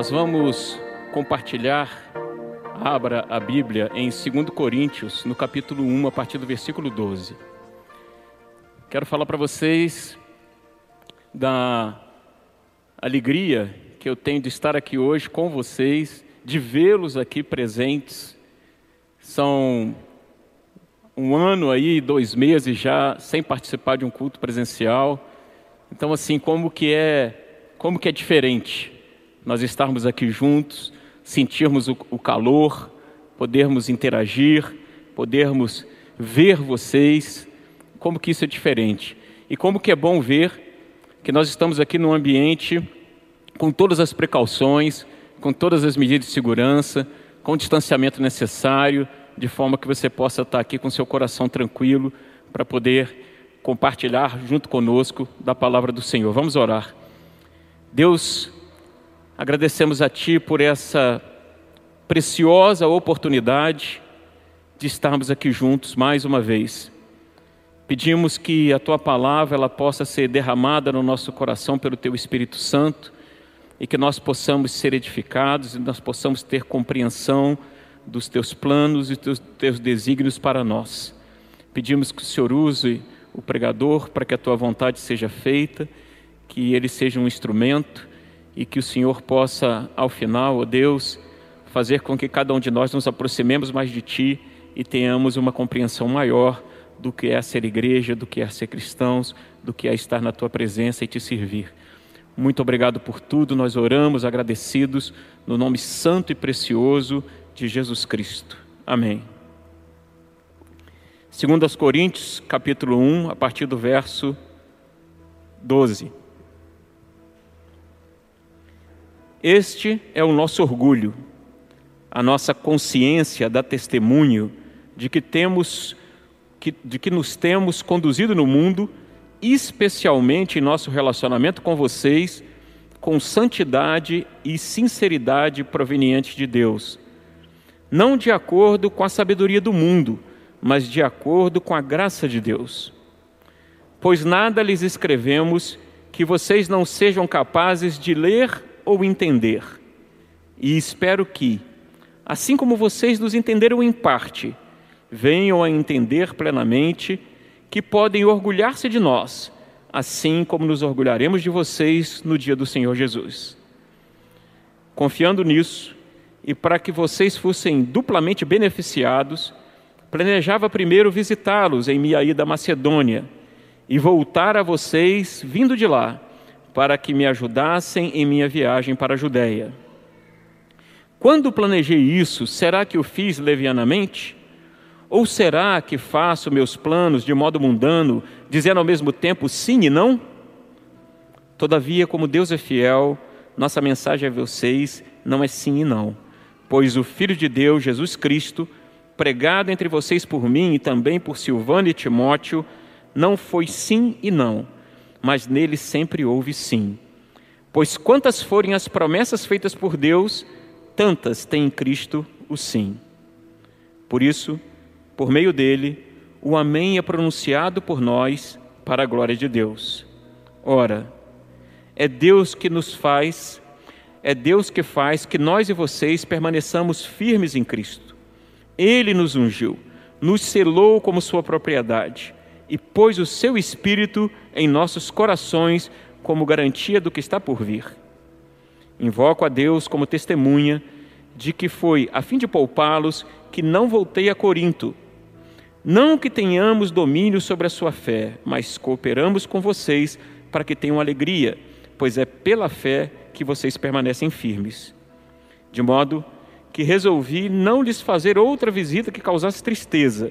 Nós vamos compartilhar, abra a Bíblia em 2 Coríntios, no capítulo 1, a partir do versículo 12. Quero falar para vocês da alegria que eu tenho de estar aqui hoje com vocês, de vê-los aqui presentes. São um ano aí, dois meses já sem participar de um culto presencial. Então, assim, como que é, como que é diferente nós estarmos aqui juntos, sentirmos o, calor, podermos interagir, podermos ver vocês, como que isso é diferente. E como que é bom ver que nós estamos aqui num ambiente com todas as precauções, com todas as medidas de segurança, com o distanciamento necessário, de forma que você possa estar aqui com seu coração tranquilo para poder compartilhar junto conosco da palavra do Senhor. Vamos orar. Deus, agradecemos a Ti por essa preciosa oportunidade de estarmos aqui juntos mais uma vez. Pedimos que a Tua palavra ela possa ser derramada no nosso coração pelo Teu Espírito Santo e que nós possamos ser edificados e nós possamos ter compreensão dos teus planos e dos teus desígnios para nós. Pedimos que o Senhor use o pregador para que a tua vontade seja feita, que ele seja um instrumento e que o Senhor possa, ao final, ó Deus, fazer com que cada um de nós nos aproximemos mais de Ti e tenhamos uma compreensão maior do que é ser igreja, do que é ser cristãos, do que é estar na Tua presença e Te servir. Muito obrigado por tudo, nós oramos agradecidos no nome santo e precioso de Jesus Cristo. Amém. Segundo aos Coríntios, capítulo 1, a partir do verso 12. Este é o nosso orgulho, a nossa consciência dá testemunho de que temos de que nos temos conduzido no mundo, especialmente em nosso relacionamento com vocês, com santidade e sinceridade provenientes de Deus não de acordo com a sabedoria do mundo, mas de acordo com a graça de Deus. Pois nada lhes escrevemos que vocês não sejam capazes de ler ou entender. E espero que, assim como vocês nos entenderam em parte, venham a entender plenamente que podem orgulhar-se de nós, assim como nos orgulharemos de vocês no dia do Senhor Jesus. Confiando nisso, e para que vocês fossem duplamente beneficiados, planejava primeiro visitá-los em minha ida à Macedônia e voltar a vocês vindo de lá, para que me ajudassem em minha viagem para a Judéia. Quando planejei isso, será que o fiz levianamente? Ou será que faço meus planos de modo mundano, dizendo ao mesmo tempo sim e não? Todavia, como Deus é fiel, nossa mensagem a vocês não é sim e não pois o Filho de Deus, Jesus Cristo, pregado entre vocês por mim e também por Silvano e Timóteo, não foi sim e não, mas nele sempre houve sim. Pois quantas forem as promessas feitas por Deus, tantas tem em Cristo o sim. Por isso, por meio dele, o Amém é pronunciado por nós para a glória de Deus. Ora, é Deus que nos faz é Deus que faz que nós e vocês permaneçamos firmes em Cristo. Ele nos ungiu, nos selou como sua propriedade e pôs o seu espírito em nossos corações como garantia do que está por vir. Invoco a Deus como testemunha de que foi a fim de poupá-los que não voltei a Corinto. Não que tenhamos domínio sobre a sua fé, mas cooperamos com vocês para que tenham alegria, pois é pela fé que vocês permanecem firmes. De modo que resolvi não lhes fazer outra visita que causasse tristeza,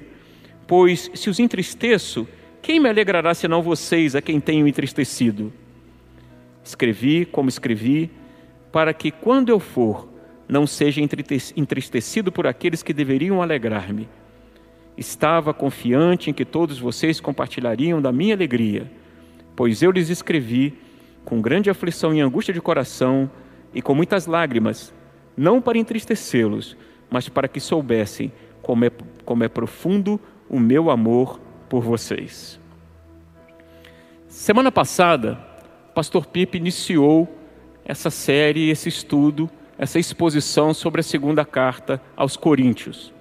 pois se os entristeço, quem me alegrará senão vocês a quem tenho entristecido? Escrevi como escrevi, para que quando eu for, não seja entristecido por aqueles que deveriam alegrar-me. Estava confiante em que todos vocês compartilhariam da minha alegria, pois eu lhes escrevi com grande aflição e angústia de coração e com muitas lágrimas, não para entristecê-los, mas para que soubessem como é, como é profundo o meu amor por vocês. Semana passada, pastor Pipe iniciou essa série, esse estudo essa exposição sobre a segunda carta aos Coríntios.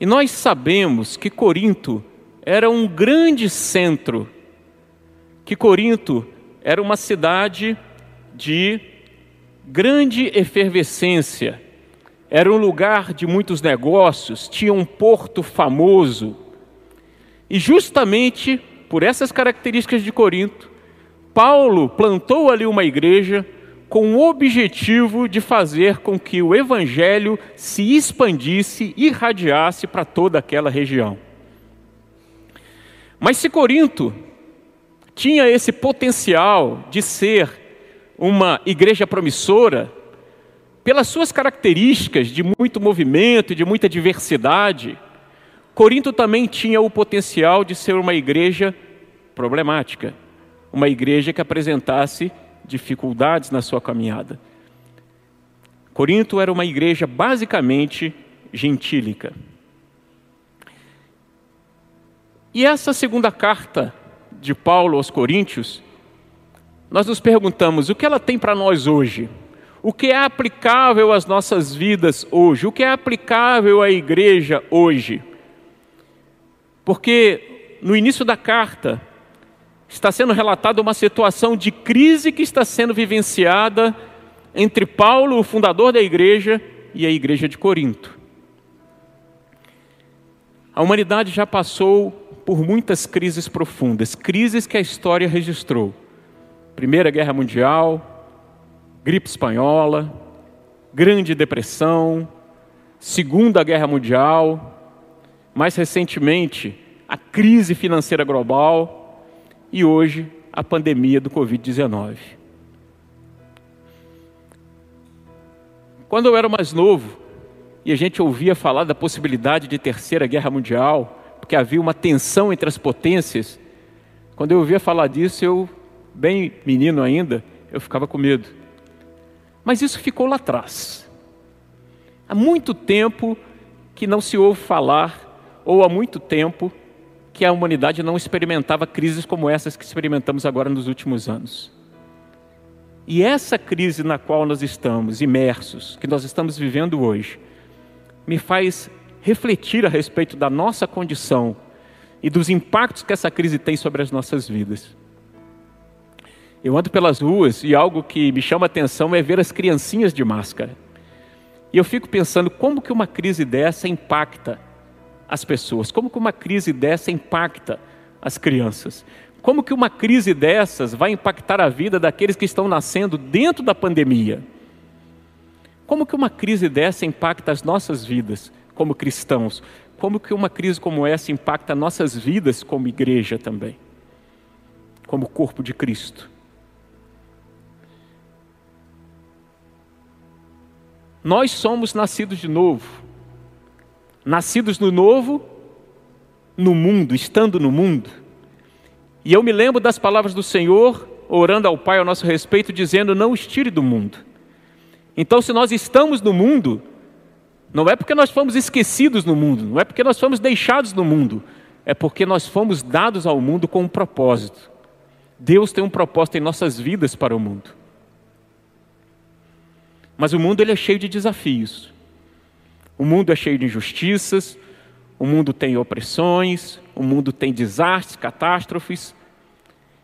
E nós sabemos que Corinto era um grande centro, que Corinto era uma cidade de grande efervescência, era um lugar de muitos negócios, tinha um porto famoso. E justamente por essas características de Corinto, Paulo plantou ali uma igreja com o objetivo de fazer com que o evangelho se expandisse e irradiasse para toda aquela região. Mas se Corinto tinha esse potencial de ser uma igreja promissora, pelas suas características de muito movimento e de muita diversidade, Corinto também tinha o potencial de ser uma igreja problemática, uma igreja que apresentasse dificuldades na sua caminhada. Corinto era uma igreja basicamente gentílica. E essa segunda carta de Paulo aos Coríntios, nós nos perguntamos o que ela tem para nós hoje? O que é aplicável às nossas vidas hoje? O que é aplicável à igreja hoje? Porque no início da carta, está sendo relatada uma situação de crise que está sendo vivenciada entre Paulo, o fundador da igreja, e a igreja de Corinto. A humanidade já passou por muitas crises profundas, crises que a história registrou. Primeira Guerra Mundial, gripe espanhola, Grande Depressão, Segunda Guerra Mundial, mais recentemente, a crise financeira global, e hoje a pandemia do Covid-19. Quando eu era mais novo e a gente ouvia falar da possibilidade de terceira guerra mundial, porque havia uma tensão entre as potências, quando eu ouvia falar disso, eu, bem menino ainda, eu ficava com medo. Mas isso ficou lá atrás. Há muito tempo que não se ouve falar, ou há muito tempo que a humanidade não experimentava crises como essas que experimentamos agora nos últimos anos. E essa crise na qual nós estamos imersos, que nós estamos vivendo hoje, me faz refletir a respeito da nossa condição e dos impactos que essa crise tem sobre as nossas vidas. Eu ando pelas ruas e algo que me chama a atenção é ver as criancinhas de máscara. E eu fico pensando como que uma crise dessa impacta as pessoas? Como que uma crise dessa impacta as crianças? Como que uma crise dessas vai impactar a vida daqueles que estão nascendo dentro da pandemia? Como que uma crise dessa impacta as nossas vidas como cristãos? Como que uma crise como essa impacta nossas vidas como igreja também? Como corpo de Cristo? Nós somos nascidos de novo nascidos no novo, no mundo, estando no mundo. E eu me lembro das palavras do Senhor, orando ao Pai ao nosso respeito, dizendo: Não os tire do mundo. Então, se nós estamos no mundo, não é porque nós fomos esquecidos no mundo, não é porque nós fomos deixados no mundo, é porque nós fomos dados ao mundo com um propósito. Deus tem um propósito em nossas vidas para o mundo. Mas o mundo ele é cheio de desafios. O mundo é cheio de injustiças, o mundo tem opressões, o mundo tem desastres, catástrofes.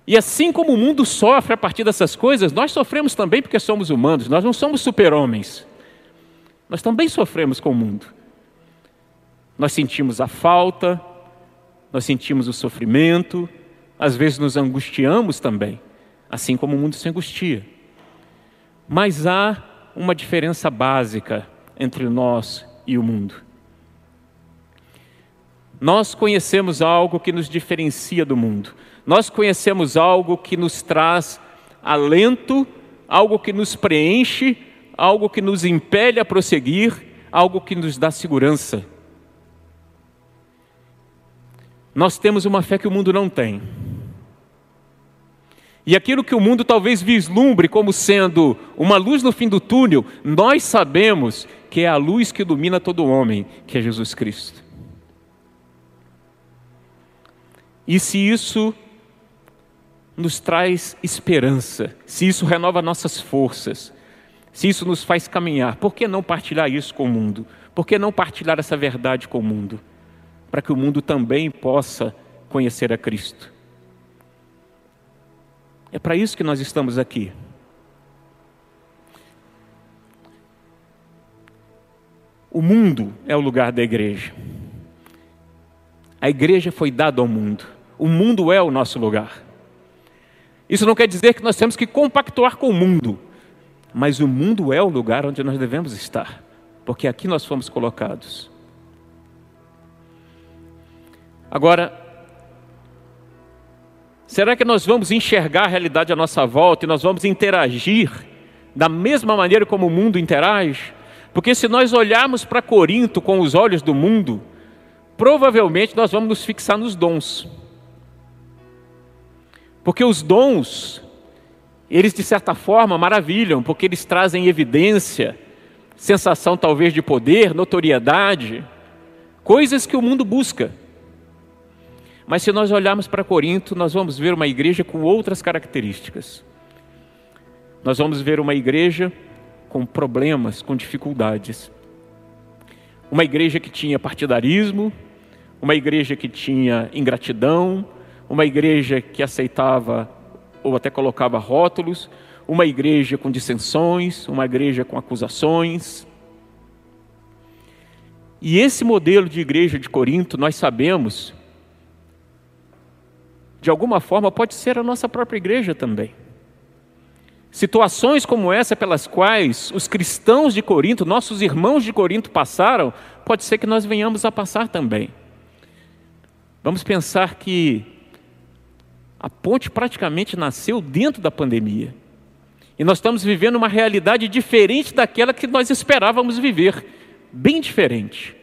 E assim como o mundo sofre a partir dessas coisas, nós sofremos também porque somos humanos, nós não somos super-homens. Nós também sofremos com o mundo. Nós sentimos a falta, nós sentimos o sofrimento, às vezes nos angustiamos também, assim como o mundo se angustia. Mas há uma diferença básica entre nós e o mundo. Nós conhecemos algo que nos diferencia do mundo. Nós conhecemos algo que nos traz alento, algo que nos preenche, algo que nos impele a prosseguir, algo que nos dá segurança. Nós temos uma fé que o mundo não tem. E aquilo que o mundo talvez vislumbre como sendo uma luz no fim do túnel, nós sabemos que é a luz que ilumina todo homem, que é Jesus Cristo. E se isso nos traz esperança, se isso renova nossas forças, se isso nos faz caminhar, por que não partilhar isso com o mundo? Por que não partilhar essa verdade com o mundo? Para que o mundo também possa conhecer a Cristo. É para isso que nós estamos aqui. O mundo é o lugar da igreja. A igreja foi dada ao mundo. O mundo é o nosso lugar. Isso não quer dizer que nós temos que compactuar com o mundo, mas o mundo é o lugar onde nós devemos estar, porque aqui nós fomos colocados. Agora, será que nós vamos enxergar a realidade à nossa volta e nós vamos interagir da mesma maneira como o mundo interage? Porque se nós olharmos para Corinto com os olhos do mundo, provavelmente nós vamos nos fixar nos dons. Porque os dons, eles de certa forma maravilham, porque eles trazem evidência, sensação talvez de poder, notoriedade, coisas que o mundo busca. Mas se nós olharmos para Corinto, nós vamos ver uma igreja com outras características. Nós vamos ver uma igreja com problemas, com dificuldades. Uma igreja que tinha partidarismo, uma igreja que tinha ingratidão, uma igreja que aceitava ou até colocava rótulos, uma igreja com dissensões, uma igreja com acusações. E esse modelo de igreja de Corinto, nós sabemos, de alguma forma pode ser a nossa própria igreja também. Situações como essa pelas quais os cristãos de Corinto, nossos irmãos de Corinto passaram, pode ser que nós venhamos a passar também. Vamos pensar que a ponte praticamente nasceu dentro da pandemia. E nós estamos vivendo uma realidade diferente daquela que nós esperávamos viver, bem diferente.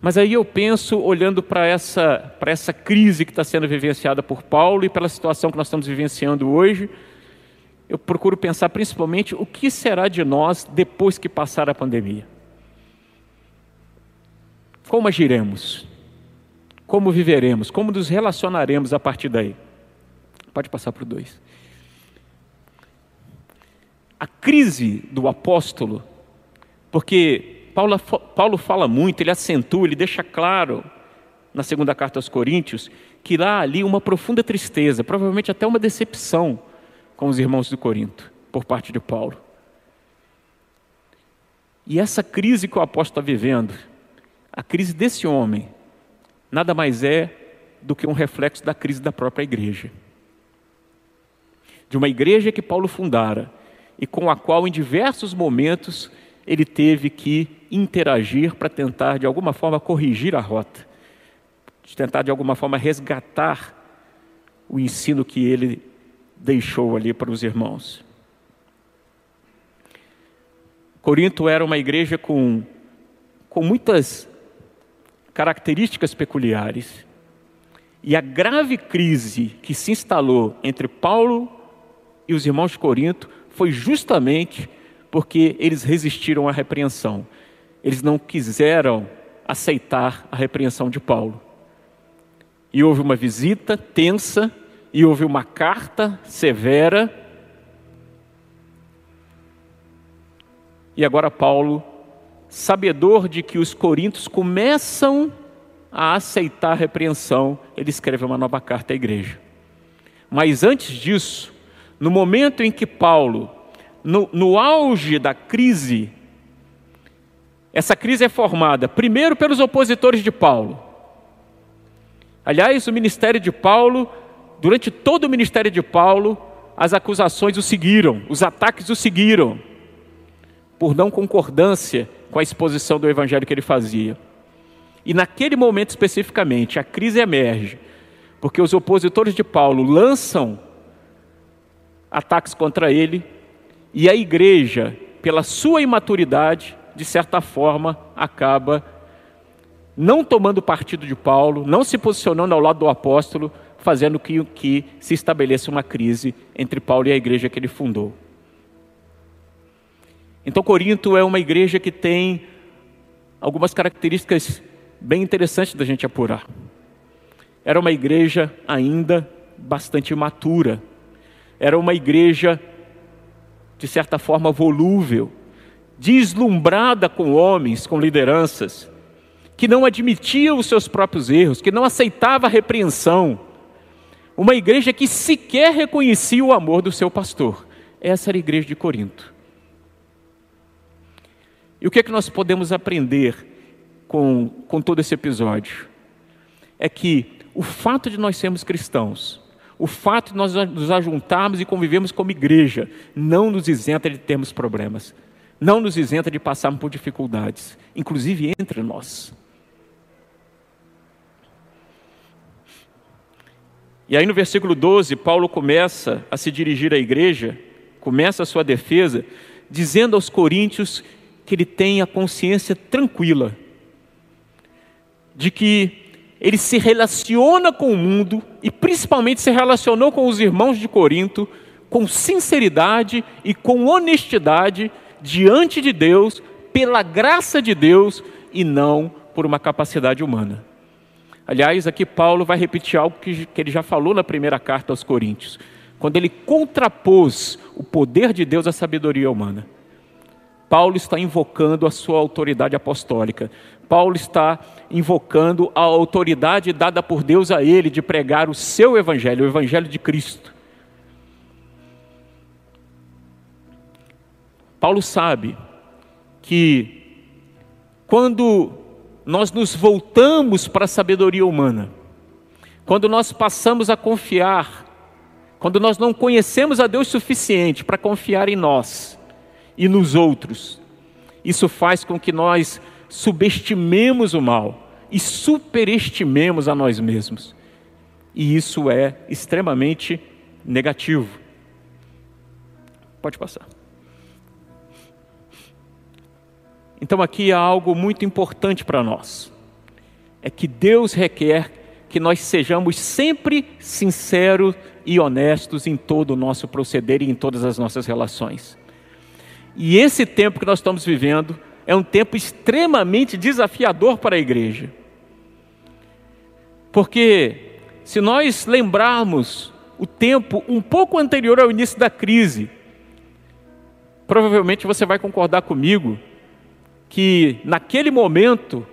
Mas aí eu penso, olhando para essa, para essa crise que está sendo vivenciada por Paulo e pela situação que nós estamos vivenciando hoje, eu procuro pensar principalmente o que será de nós depois que passar a pandemia. Como agiremos? Como viveremos? Como nos relacionaremos a partir daí? Pode passar para o 2. A crise do apóstolo, porque Paulo, Paulo fala muito, ele acentua, ele deixa claro na segunda carta aos Coríntios que lá ali uma profunda tristeza, provavelmente até uma decepção com os irmãos do Corinto, por parte de Paulo. E essa crise que o apóstolo está vivendo, a crise desse homem, nada mais é do que um reflexo da crise da própria igreja. De uma igreja que Paulo fundara e com a qual, em diversos momentos, ele teve que interagir para tentar, de alguma forma, corrigir a rota, de tentar, de alguma forma, resgatar o ensino que ele deixou ali para os irmãos. Corinto era uma igreja com, com muitas características peculiares. E a grave crise que se instalou entre Paulo e os irmãos de Corinto foi justamente porque eles resistiram à repreensão. Eles não quiseram aceitar a repreensão de Paulo. E houve uma visita tensa, e houve uma carta severa. E agora Paulo sabedor de que os coríntios começam a aceitar a repreensão, ele escreve uma nova carta à igreja. Mas antes disso, no momento em que Paulo, no, no auge da crise, essa crise é formada primeiro pelos opositores de Paulo. Aliás, o ministério de Paulo, durante todo o ministério de Paulo, as acusações o seguiram, os ataques o seguiram, por não concordância com a exposição do evangelho que ele fazia. E naquele momento especificamente, a crise emerge, porque os opositores de Paulo lançam ataques contra ele, e a igreja, pela sua imaturidade, de certa forma, acaba não tomando partido de Paulo, não se posicionando ao lado do apóstolo, fazendo que, que se estabeleça uma crise entre Paulo e a igreja que ele fundou. Então, Corinto é uma igreja que tem algumas características bem interessantes da gente apurar. Era uma igreja ainda bastante imatura. Era uma igreja de certa forma volúvel, deslumbrada com homens, com lideranças, que não admitia os seus próprios erros, que não aceitava a repreensão. Uma igreja que sequer reconhecia o amor do seu pastor. Essa era a igreja de Corinto. E o que é que nós podemos aprender com, com todo esse episódio? É que o fato de nós sermos cristãos, o fato de nós nos ajuntarmos e convivemos como igreja, não nos isenta de termos problemas, não nos isenta de passarmos por dificuldades, inclusive entre nós. E aí no versículo 12, Paulo começa a se dirigir à igreja, começa a sua defesa, dizendo aos coríntios que ele tem a consciência tranquila de que ele se relaciona com o mundo e principalmente se relacionou com os irmãos de Corinto com sinceridade e com honestidade diante de Deus, pela graça de Deus e não por uma capacidade humana. Aliás, aqui Paulo vai repetir algo que, que ele já falou na primeira carta aos Coríntios, quando ele contrapôs o poder de Deus à sabedoria humana. Paulo está invocando a sua autoridade apostólica. Paulo está invocando a autoridade dada por Deus a ele de pregar o seu evangelho, o evangelho de Cristo. Paulo sabe que quando nós nos voltamos para a sabedoria humana, quando nós passamos a confiar, quando nós não conhecemos a Deus suficiente para confiar em nós, e nos outros. Isso faz com que nós subestimemos o mal e superestimemos a nós mesmos. E isso é extremamente negativo. Pode passar. Então aqui há algo muito importante para nós. É que Deus requer que nós sejamos sempre sinceros e honestos em todo o nosso proceder e em todas as nossas relações. E esse tempo que nós estamos vivendo é um tempo extremamente desafiador para a igreja. Porque se nós lembrarmos o tempo um pouco anterior ao início da crise, provavelmente você vai concordar comigo que naquele momento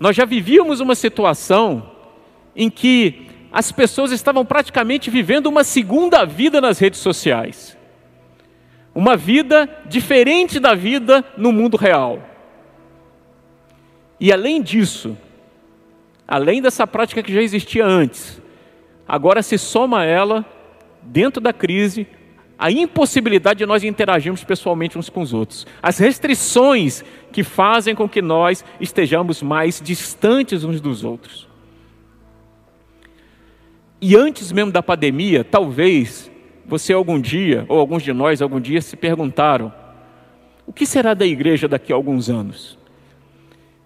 nós já vivíamos uma situação em que as pessoas estavam praticamente vivendo uma segunda vida nas redes sociais uma vida diferente da vida no mundo real. E além disso, além dessa prática que já existia antes, agora se soma ela, dentro da crise, a impossibilidade de nós interagirmos pessoalmente uns com os outros, as restrições que fazem com que nós estejamos mais distantes uns dos outros. E antes mesmo da pandemia, talvez você algum dia, ou alguns de nós algum dia, se perguntaram: o que será da igreja daqui a alguns anos?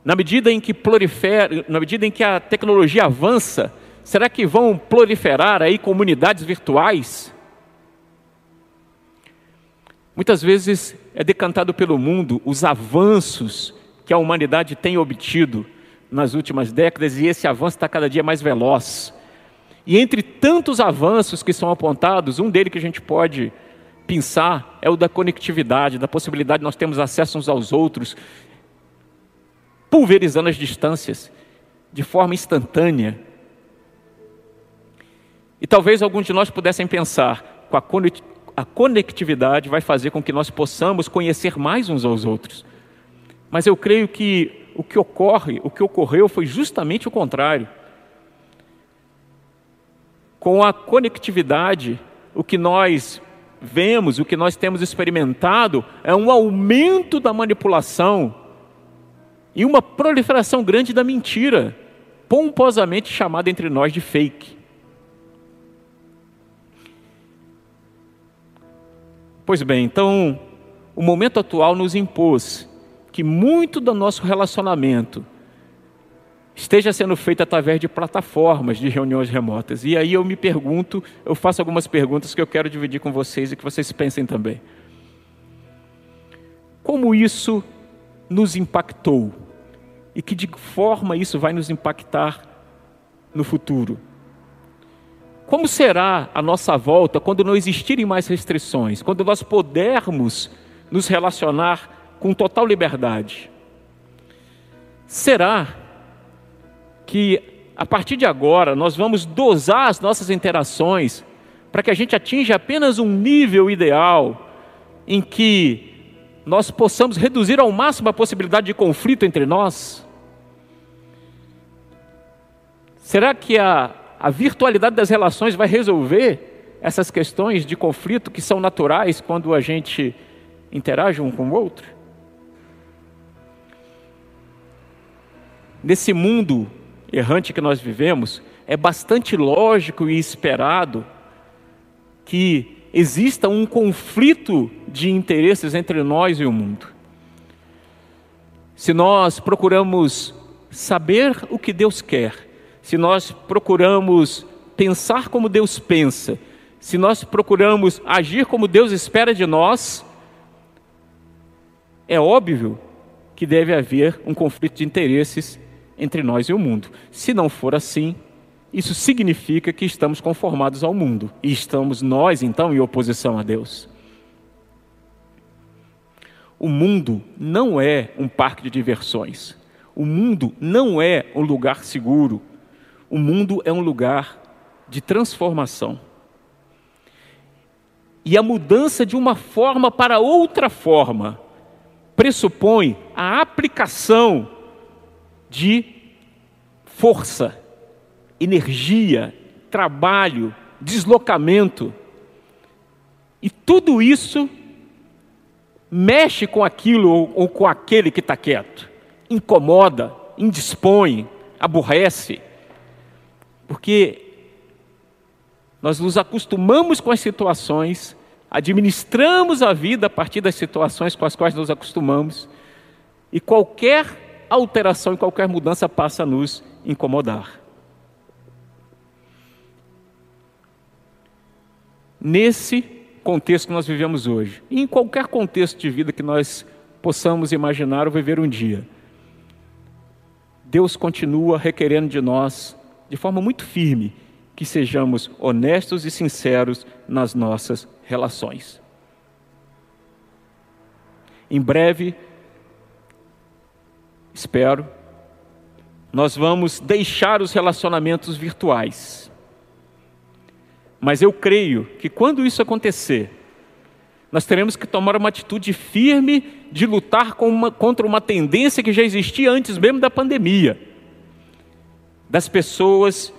Na medida em que prolifera, na medida em que a tecnologia avança, será que vão proliferar aí comunidades virtuais? Muitas vezes é decantado pelo mundo os avanços que a humanidade tem obtido nas últimas décadas e esse avanço está cada dia mais veloz. E entre tantos avanços que são apontados, um dele que a gente pode pensar é o da conectividade, da possibilidade de nós termos acesso uns aos outros, pulverizando as distâncias de forma instantânea. E talvez alguns de nós pudessem pensar, com a conectividade vai fazer com que nós possamos conhecer mais uns aos outros. Mas eu creio que o que ocorre, o que ocorreu foi justamente o contrário com a conectividade, o que nós vemos, o que nós temos experimentado, é um aumento da manipulação e uma proliferação grande da mentira, pomposamente chamada entre nós de fake. Pois bem, então, o momento atual nos impôs que muito do nosso relacionamento esteja sendo feito através de plataformas de reuniões remotas. E aí eu me pergunto, eu faço algumas perguntas que eu quero dividir com vocês e que vocês pensem também. Como isso nos impactou? E que de forma isso vai nos impactar no futuro? Como será a nossa volta quando não existirem mais restrições, quando nós pudermos nos relacionar com total liberdade? Será que a partir de agora nós vamos dosar as nossas interações para que a gente atinja apenas um nível ideal em que nós possamos reduzir ao máximo a possibilidade de conflito entre nós? Será que a, a virtualidade das relações vai resolver essas questões de conflito que são naturais quando a gente interage um com o outro? Nesse mundo errante que nós vivemos, é bastante lógico e esperado que exista um conflito de interesses entre nós e o mundo. Se nós procuramos saber o que Deus quer, se nós procuramos pensar como Deus pensa, se nós procuramos agir como Deus espera de nós, é óbvio que deve haver um conflito de interesses entre nós e o mundo. Se não for assim, isso significa que estamos conformados ao mundo e estamos nós então em oposição a Deus. O mundo não é um parque de diversões. O mundo não é um lugar seguro o mundo é um lugar de transformação. E a mudança de uma forma para outra forma pressupõe a aplicação de força, energia, trabalho, deslocamento. E tudo isso mexe com aquilo ou, com aquele que está quieto, incomoda, indispõe, aborrece porque nós nos acostumamos com as situações, administramos a vida a partir das situações com as quais nos acostumamos, e qualquer alteração e qualquer mudança passa a nos incomodar. Nesse contexto que nós vivemos hoje, e em qualquer contexto de vida que nós possamos imaginar ou viver um dia, Deus continua requerendo de nós de forma muito firme que sejamos honestos e sinceros nas nossas relações. Em breve, espero, nós vamos deixar os relacionamentos virtuais. Mas eu creio que quando isso acontecer, nós teremos que tomar uma atitude firme de lutar uma, contra uma tendência que já existia antes mesmo da pandemia das pessoas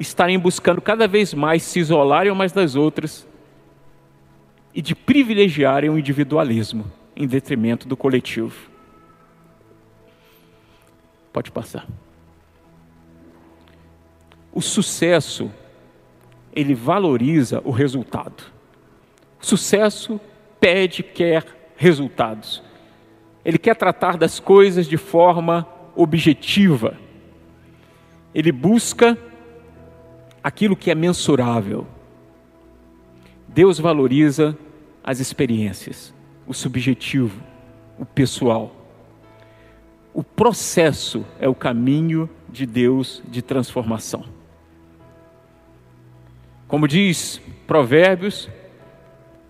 estarem buscando cada vez mais se isolarem umas das outras e de privilegiarem o individualismo em detrimento do coletivo. Pode passar. O sucesso, ele valoriza o resultado. O sucesso pede, quer resultados. Ele quer tratar das coisas de forma objetiva ele busca aquilo que é mensurável. Deus valoriza as experiências, o subjetivo, o pessoal. O processo é o caminho de Deus de transformação. Como diz Provérbios,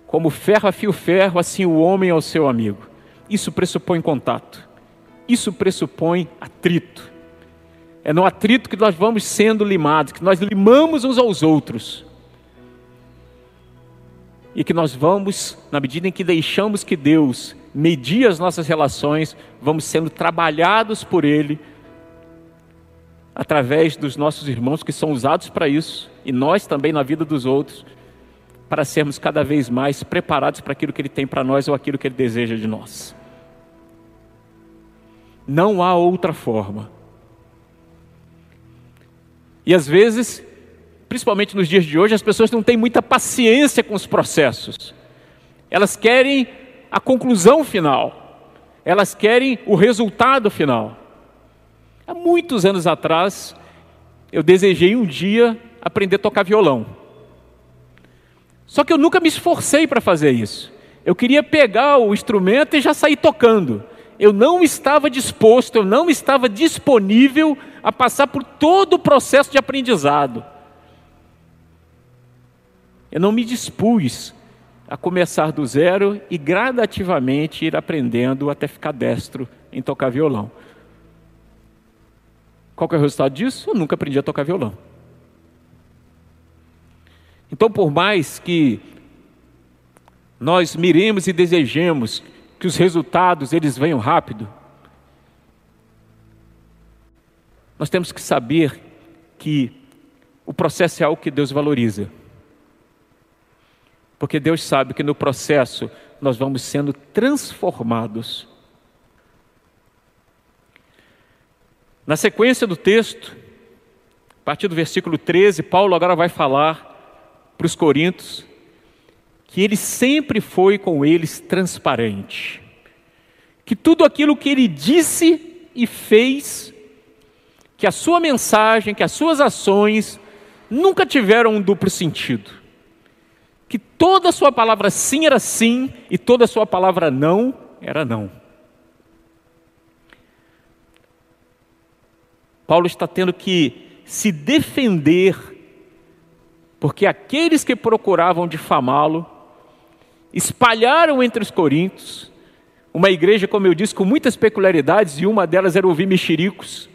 como ferro afia o ferro, assim o homem é o seu amigo. Isso pressupõe contato, isso pressupõe atrito, é no atrito que nós vamos sendo limados, que nós limamos uns aos outros. E que nós vamos, na medida em que deixamos que Deus medie as nossas relações, vamos sendo trabalhados por Ele, através dos nossos irmãos que são usados para isso, e nós também na vida dos outros, para sermos cada vez mais preparados para aquilo que Ele tem para nós ou aquilo que Ele deseja de nós. Não há outra forma e às vezes, principalmente nos dias de hoje, as pessoas não têm muita paciência com os processos. Elas querem a conclusão final. Elas querem o resultado final. Há muitos anos atrás, eu desejei um dia aprender a tocar violão. Só que eu nunca me esforcei para fazer isso. Eu queria pegar o instrumento e já sair tocando. Eu não estava disposto, eu não estava disponível a passar por todo o processo de aprendizado. Eu não me dispus a começar do zero e gradativamente ir aprendendo até ficar destro em tocar violão. Qual é o resultado disso? Eu nunca aprendi a tocar violão. Então, por mais que nós miremos e desejemos que os resultados eles venham rápido, nós temos que saber que o processo é algo que Deus valoriza. Porque Deus sabe que no processo nós vamos sendo transformados. Na sequência do texto, a partir do versículo 13, Paulo agora vai falar para os coríntios que ele sempre foi com eles transparente. Que tudo aquilo que ele disse e fez, que a sua mensagem, que as suas ações nunca tiveram um duplo sentido. Que toda a sua palavra sim era sim e toda a sua palavra não era não. Paulo está tendo que se defender, porque aqueles que procuravam difamá-lo espalharam entre os coríntios uma igreja, como eu disse, com muitas peculiaridades, e uma delas era ouvir mexericos,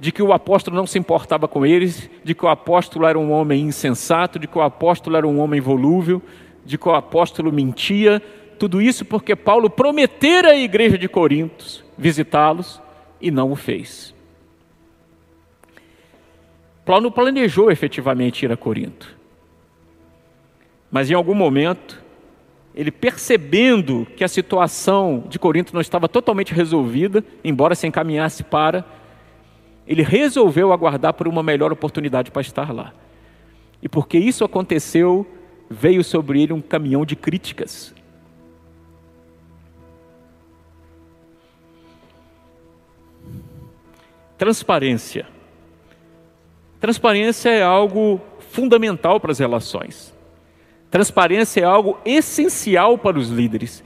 de que o apóstolo não se importava com eles, de que o apóstolo era um homem insensato, de que o apóstolo era um homem volúvel, de que o apóstolo mentia, tudo isso porque Paulo prometera à igreja de Corintos visitá-los, e não o fez. Paulo planejou efetivamente ir a Corinto. Mas em algum momento, ele percebendo que a situação de Corinto não estava totalmente resolvida, embora se encaminhasse para, ele resolveu aguardar por uma melhor oportunidade para estar lá. E porque isso aconteceu, veio sobre ele um caminhão de críticas. Transparência. Transparência é algo fundamental para as relações. Transparência é algo essencial para os líderes.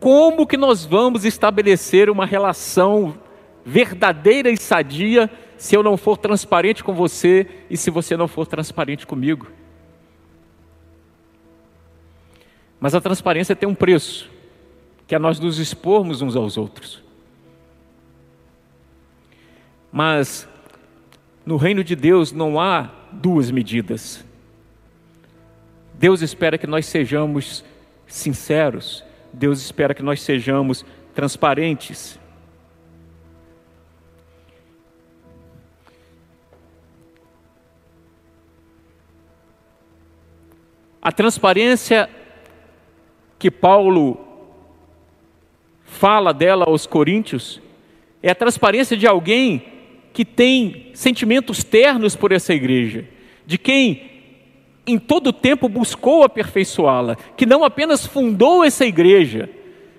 Como que nós vamos estabelecer uma relação verdadeira e sadia se eu não for transparente com você e se você não for transparente comigo? Mas a transparência tem um preço, que é nós nos expormos uns aos outros. Mas no reino de Deus não há duas medidas. Deus espera que nós sejamos sinceros, Deus espera que nós sejamos transparentes. A transparência que Paulo fala dela aos coríntios é a transparência de alguém que tem sentimentos ternos por essa igreja, de quem em todo o tempo buscou aperfeiçoá-la, que não apenas fundou essa igreja,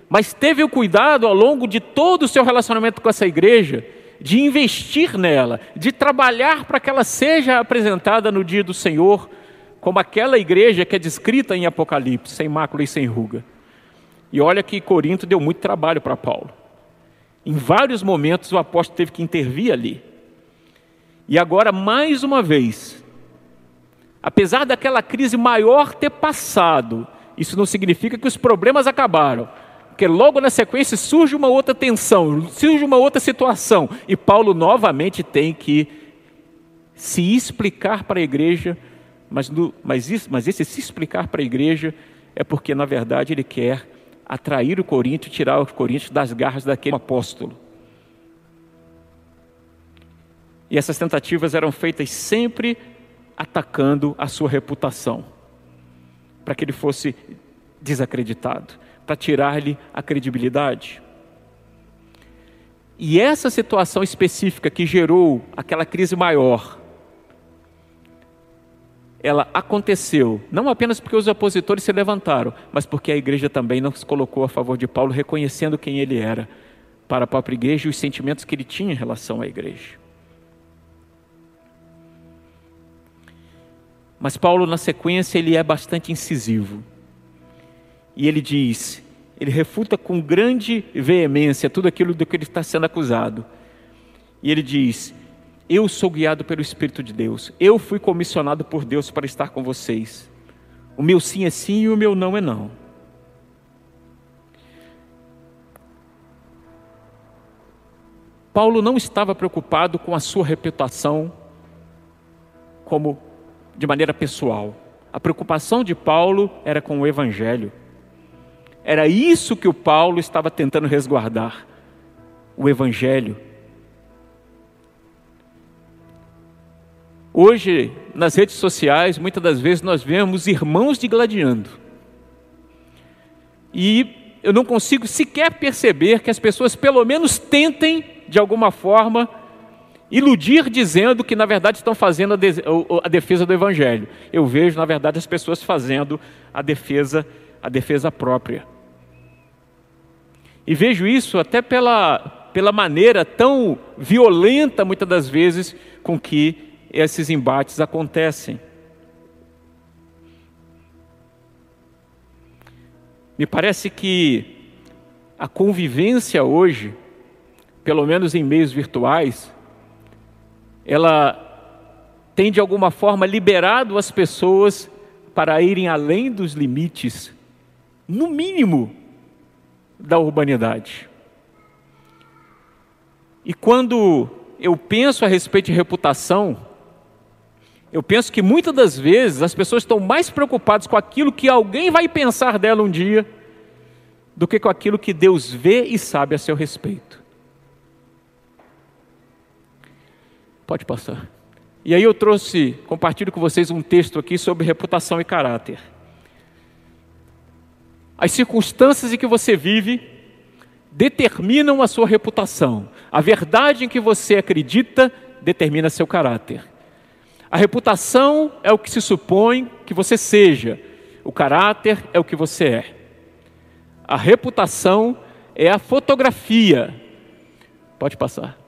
mas teve o cuidado ao longo de todo o seu relacionamento com essa igreja de investir nela, de trabalhar para que ela seja apresentada no dia do Senhor como aquela igreja que é descrita em Apocalipse, sem mácula e sem ruga. E olha que Corinto deu muito trabalho para Paulo. Em vários momentos o apóstolo teve que intervir ali. E agora, mais uma vez, apesar daquela crise maior ter passado, isso não significa que os problemas acabaram, porque logo na sequência surge uma outra tensão, surge uma outra situação, e Paulo novamente tem que se explicar para a igreja, mas, no, mas, isso, mas esse se explicar para a igreja é porque, na verdade, ele quer atrair o Corinto, tirar o Corinto das garras daquele apóstolo. E essas tentativas eram feitas sempre atacando a sua reputação, para que ele fosse desacreditado, para tirar-lhe a credibilidade. E essa situação específica que gerou aquela crise maior, ela aconteceu não apenas porque os opositores se levantaram, mas porque a igreja também não se colocou a favor de Paulo, reconhecendo quem ele era para a própria igreja e os sentimentos que ele tinha em relação à igreja. Mas Paulo, na sequência, ele é bastante incisivo. E ele diz, ele refuta com grande veemência tudo aquilo do que ele está sendo acusado. E ele diz Eu sou guiado pelo Espírito de Deus. Eu fui comissionado por Deus para estar com vocês. O meu sim é sim e o meu não é não. Paulo não estava preocupado com a sua reputação como de maneira pessoal. A preocupação de Paulo era com o evangelho. Era isso que o Paulo estava tentando resguardar, o evangelho. Hoje, nas redes sociais, muitas das vezes nós vemos irmãos de gladiando. E eu não consigo sequer perceber que as pessoas pelo menos tentem, de alguma forma, iludir dizendo que na verdade estão fazendo a, defesa do evangelho. Eu vejo, na verdade, as pessoas fazendo a defesa, a defesa própria. E vejo isso até pela, pela maneira tão violenta, muitas das vezes, com que esses embates acontecem. Me parece que a convivência hoje, pelo menos em meios virtuais, ela tem de alguma forma liberado as pessoas para irem além dos limites, no mínimo, da urbanidade. E quando eu penso a respeito de reputação, eu penso que muitas das vezes as pessoas estão mais preocupadas com aquilo que alguém vai pensar dela um dia do que com aquilo que Deus vê e sabe a seu respeito. Pode passar. E aí eu trouxe, compartilho com vocês um texto aqui sobre reputação e caráter. As circunstâncias em que você vive determinam a sua reputação. A verdade em que você acredita determina seu caráter. A reputação é o que se supõe que você seja, o caráter é o que você é. A reputação é a fotografia. Pode passar.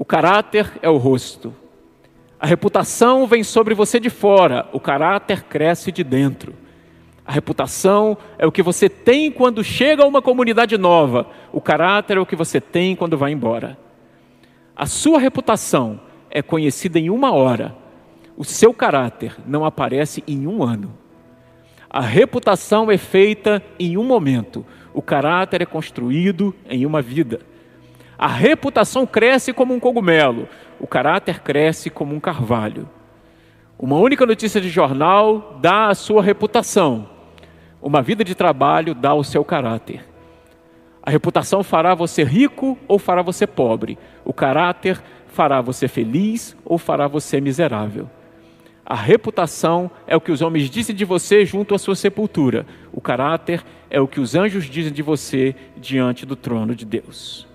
O caráter é o rosto. A reputação vem sobre você de fora, o caráter cresce de dentro. A reputação é o que você tem quando chega a uma comunidade nova, o caráter é o que você tem quando vai embora. A sua reputação é conhecida em uma hora, o seu caráter não aparece em um ano. A reputação é feita em um momento, o caráter é construído em uma vida. A reputação cresce como um cogumelo, o caráter cresce como um carvalho. Uma única notícia de jornal dá a sua reputação, uma vida de trabalho dá o seu caráter. A reputação fará você rico ou fará você pobre, o caráter fará você feliz ou fará você miserável. A reputação é o que os homens dizem de você junto à sua sepultura. O caráter é o que os anjos dizem de você diante do trono de Deus.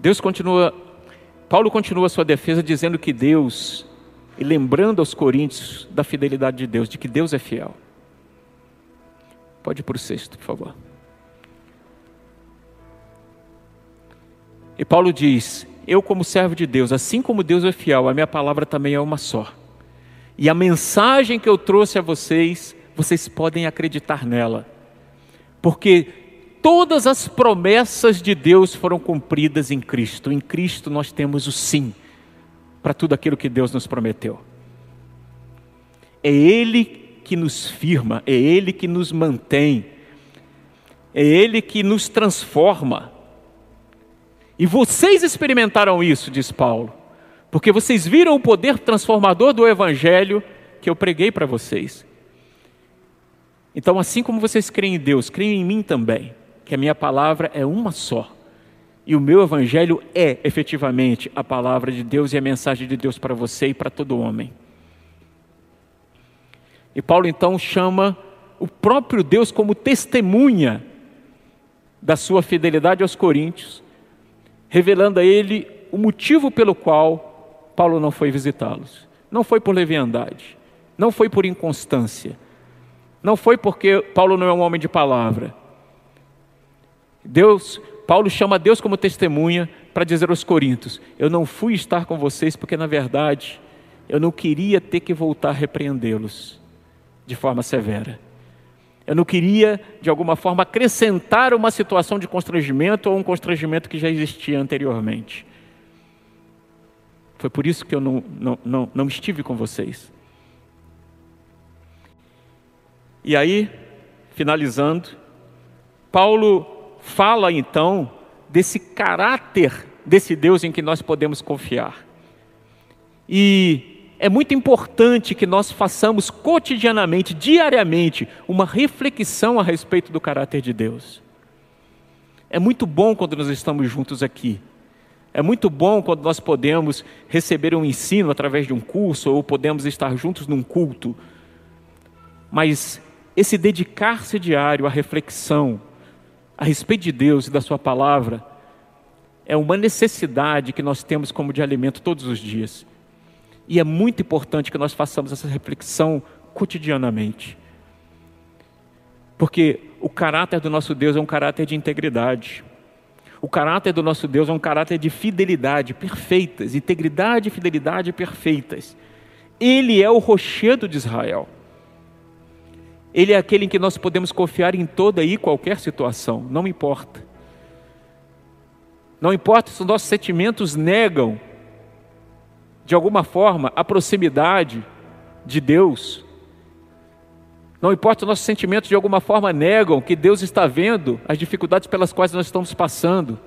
Deus continua, Paulo continua sua defesa dizendo que Deus, e lembrando aos coríntios da fidelidade de Deus, de que Deus é fiel. Pode ir para o sexto, por favor. E Paulo diz: Eu, como servo de Deus, assim como Deus é fiel, a minha palavra também é uma só. E a mensagem que eu trouxe a vocês, vocês podem acreditar nela, porque todas as promessas de Deus foram cumpridas em Cristo. Em Cristo nós temos o sim para tudo aquilo que Deus nos prometeu. É Ele que nos firma, é Ele que nos mantém, é Ele que nos transforma. E vocês experimentaram isso, diz Paulo, porque vocês viram o poder transformador do Evangelho que eu preguei para vocês. Então, assim como vocês creem em Deus, creem em mim também, que a minha palavra é uma só. E o meu Evangelho é efetivamente a palavra de Deus e a mensagem de Deus para você e para todo homem. E Paulo então chama o próprio Deus como testemunha da sua fidelidade aos coríntios revelando a ele o motivo pelo qual Paulo não foi visitá-los. Não foi por leviandade, não foi por inconstância, não foi porque Paulo não é um homem de palavra. Deus, Paulo chama Deus como testemunha para dizer aos coríntios: Eu não fui estar com vocês porque na verdade eu não queria ter que voltar a repreendê-los de forma severa. Eu não queria, de alguma forma, acrescentar uma situação de constrangimento ou um constrangimento que já existia anteriormente. Foi por isso que eu não, não, não, não estive com vocês. E aí, finalizando, Paulo fala então desse caráter desse Deus em que nós podemos confiar. E é muito importante que nós façamos cotidianamente, diariamente, uma reflexão a respeito do caráter de Deus. É muito bom quando nós estamos juntos aqui. É muito bom quando nós podemos receber um ensino através de um curso ou podemos estar juntos num culto. Mas esse dedicar-se diário à reflexão a respeito de Deus e da Sua palavra é uma necessidade que nós temos como de alimento todos os dias. E é muito importante que nós façamos essa reflexão cotidianamente. Porque o caráter do nosso Deus é um caráter de integridade. O caráter do nosso Deus é um caráter de fidelidade perfeitas, integridade e fidelidade perfeitas. Ele é o rochedo de Israel. Ele é aquele em que nós podemos confiar em toda e qualquer situação, não importa. Não importa se os nossos sentimentos negam de alguma forma, a proximidade de Deus. Não importa os nossos sentimentos, de alguma forma, negam que Deus está vendo as dificuldades pelas quais nós estamos passando.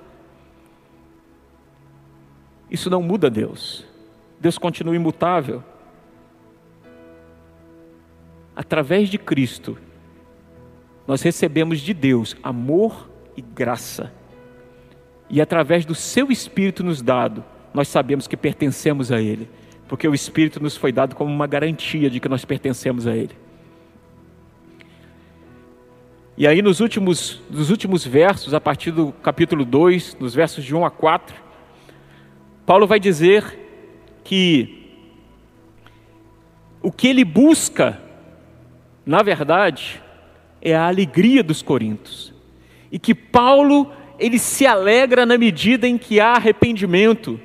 Isso não muda Deus. Deus continua imutável. Através de Cristo, nós recebemos de Deus amor e graça. E através do seu Espírito nos dado, nós sabemos que pertencemos a Ele, porque o Espírito nos foi dado como uma garantia de que nós pertencemos a Ele. E aí, nos últimos, nos últimos versos, a partir do capítulo 2, nos versos de 1 a 4, Paulo vai dizer que o que ele busca, na verdade, é a alegria dos coríntios. E que Paulo, ele se alegra na medida em que há arrependimento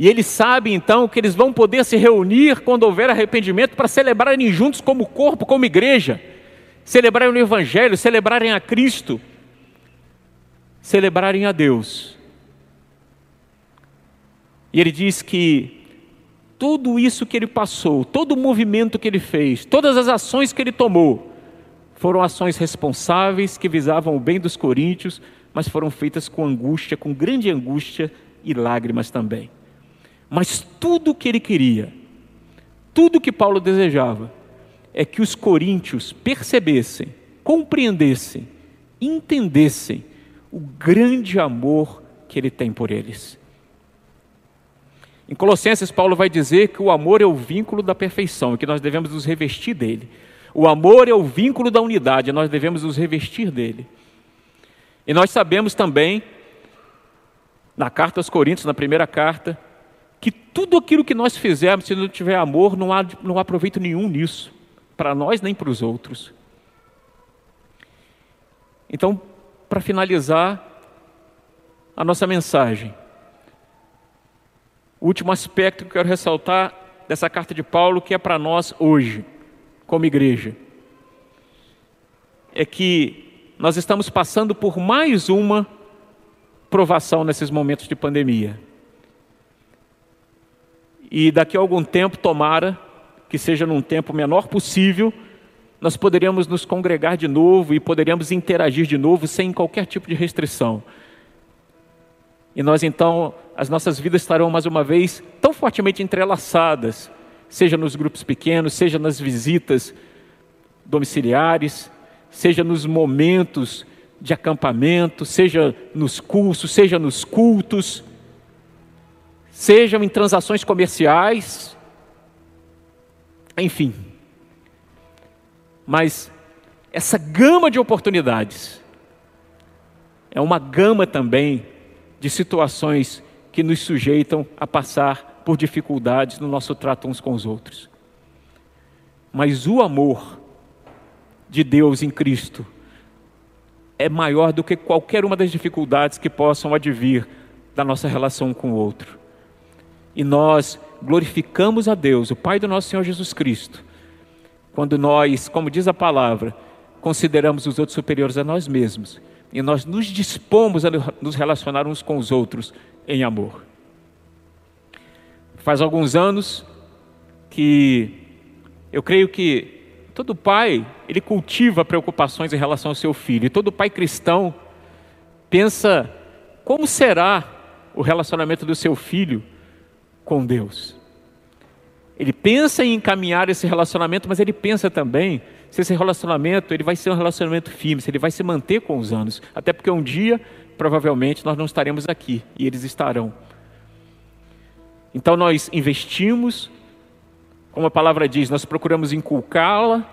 e eles sabem então que eles vão poder se reunir quando houver arrependimento para celebrarem juntos como corpo, como igreja, celebrarem o Evangelho, celebrarem a Cristo, celebrarem a Deus. E ele diz que tudo isso que ele passou, todo o movimento que ele fez, todas as ações que ele tomou, foram ações responsáveis que visavam o bem dos coríntios, mas foram feitas com angústia, com grande angústia e lágrimas também. Mas tudo o que ele queria, tudo que Paulo desejava, é que os coríntios percebessem, compreendessem, entendessem o grande amor que ele tem por eles. Em Colossenses, Paulo vai dizer que o amor é o vínculo da perfeição e que nós devemos nos revestir dele. O amor é o vínculo da unidade, e nós devemos nos revestir dele. E nós sabemos também, na carta aos Coríntios, na primeira carta, que tudo aquilo que nós fizermos, se não tiver amor, não há, não há proveito nenhum nisso, para nós nem para os outros. Então, para finalizar a nossa mensagem, o último aspecto que eu quero ressaltar dessa carta de Paulo, que é para nós hoje, como igreja, é que nós estamos passando por mais uma provação nesses momentos de pandemia. E daqui a algum tempo, tomara que seja num tempo menor possível, nós poderíamos nos congregar de novo e poderíamos interagir de novo sem qualquer tipo de restrição. E nós então, as nossas vidas estarão mais uma vez tão fortemente entrelaçadas, seja nos grupos pequenos, seja nas visitas domiciliares, seja nos momentos de acampamento, seja nos cursos, seja nos cultos sejam em transações comerciais, enfim. Mas essa gama de oportunidades é uma gama também de situações que nos sujeitam a passar por dificuldades no nosso trato uns com os outros. Mas o amor de Deus em Cristo é maior do que qualquer uma das dificuldades que possam advir da nossa relação com o outro e nós glorificamos a Deus, o Pai do nosso Senhor Jesus Cristo, quando nós, como diz a palavra, consideramos os outros superiores a nós mesmos e nós nos dispomos a nos relacionar uns com os outros em amor. Faz alguns anos que eu creio que todo pai, ele cultiva preocupações em relação ao seu filho. E todo pai cristão pensa como será o relacionamento do seu filho com Deus. Ele pensa em encaminhar esse relacionamento, mas ele pensa também se esse relacionamento ele vai ser um relacionamento firme, se ele vai se manter com os anos. Até porque um dia, provavelmente, nós não estaremos aqui e eles estarão. Então nós investimos, como a palavra diz, nós procuramos inculcá-la,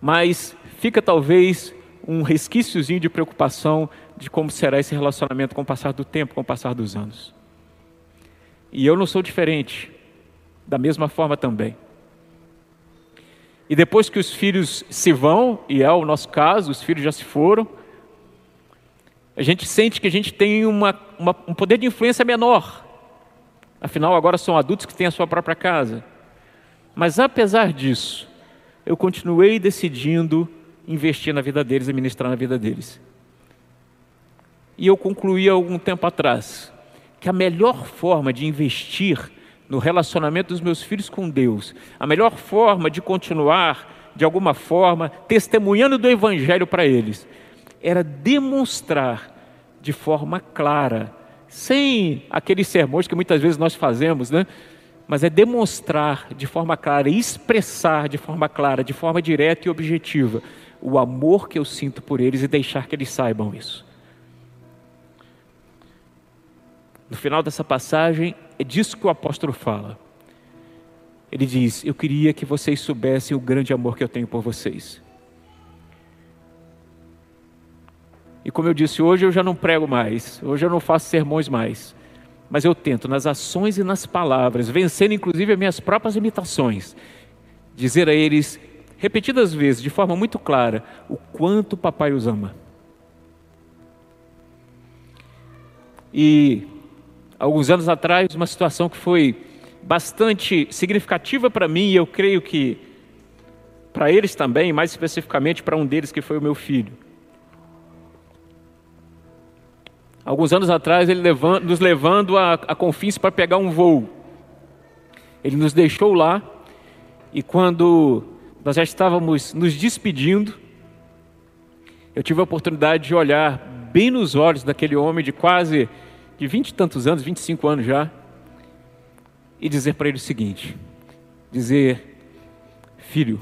mas fica talvez um resquíciozinho de preocupação de como será esse relacionamento com o passar do tempo, com o passar dos anos. E eu não sou diferente, da mesma forma também. E depois que os filhos se vão, e é o nosso caso, os filhos já se foram, a gente sente que a gente tem uma, uma, um poder de influência menor. Afinal, agora são adultos que têm a sua própria casa. Mas apesar disso, eu continuei decidindo investir na vida deles e ministrar na vida deles. E eu concluí há algum tempo atrás que a melhor forma de investir no relacionamento dos meus filhos com Deus, a melhor forma de continuar, de alguma forma, testemunhando do Evangelho para eles, era demonstrar de forma clara, sem aqueles sermões que muitas vezes nós fazemos, né? mas é demonstrar de forma clara, expressar de forma clara, de forma direta e objetiva, o amor que eu sinto por eles e deixar que eles saibam isso. No final dessa passagem, é disso que o apóstolo fala. Ele diz: Eu queria que vocês soubessem o grande amor que eu tenho por vocês. E como eu disse, hoje eu já não prego mais, hoje eu não faço sermões mais, mas eu tento, nas ações e nas palavras, vencendo inclusive as minhas próprias imitações, dizer a eles, repetidas vezes, de forma muito clara, o quanto o papai os ama. E alguns anos atrás, uma situação que foi bastante significativa para mim e eu creio que para eles também, mais especificamente para um deles que foi o meu filho. Alguns anos atrás, ele levando, nos levando a, a Confins para pegar um voo. Ele nos deixou lá e quando nós já estávamos nos despedindo, eu tive a oportunidade de olhar bem nos olhos daquele homem de quase de vinte e tantos anos, 25 anos já, e dizer para ele o seguinte: dizer, filho,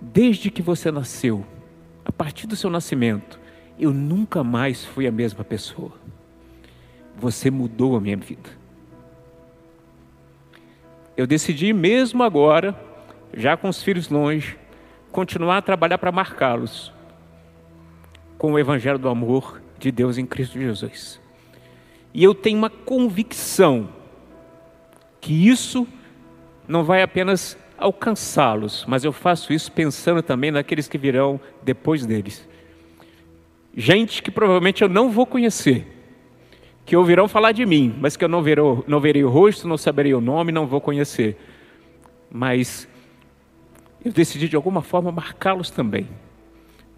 desde que você nasceu, a partir do seu nascimento, eu nunca mais fui a mesma pessoa. Você mudou a minha vida. Eu decidi mesmo agora, já com os filhos longe, continuar a trabalhar para marcá-los com o evangelho do amor de Deus em Cristo Jesus. E eu tenho uma convicção que isso não vai apenas alcançá-los, mas eu faço isso pensando também naqueles que virão depois deles. Gente que provavelmente eu não vou conhecer, que ouvirão falar de mim, mas que eu não, verou, não verei o rosto, não saberei o nome, não vou conhecer. Mas eu decidi de alguma forma marcá-los também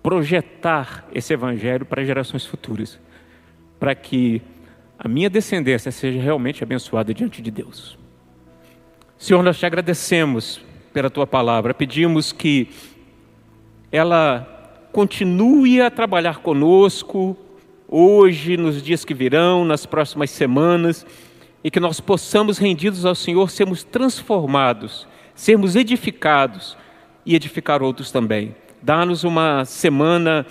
projetar esse evangelho para gerações futuras, para que a minha descendência seja realmente abençoada diante de Deus. Senhor, nós te agradecemos pela tua palavra, pedimos que ela continue a trabalhar conosco hoje, nos dias que virão, nas próximas semanas, e que nós possamos, rendidos ao Senhor, sermos transformados, sermos edificados e edificar outros também. Dá-nos uma semana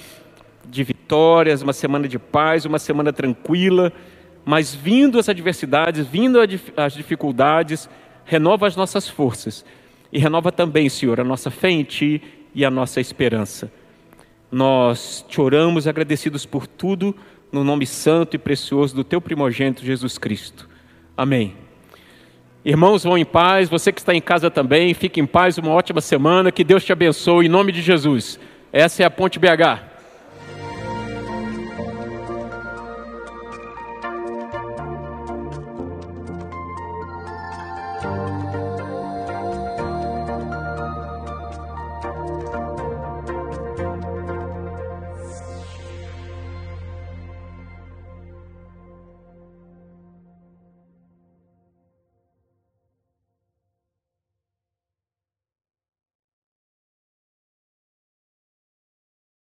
de vitórias, uma semana de paz, uma semana tranquila, mas vindo as adversidades, vindo as dificuldades, renova as nossas forças e renova também, Senhor, a nossa fé em Ti e a nossa esperança. Nós te oramos agradecidos por tudo, no nome santo e precioso do Teu primogênito Jesus Cristo. Amém. Irmãos, vão em paz. Você que está em casa também, fique em paz. Uma ótima semana. Que Deus te abençoe. Em nome de Jesus. Essa é a Ponte BH. Thank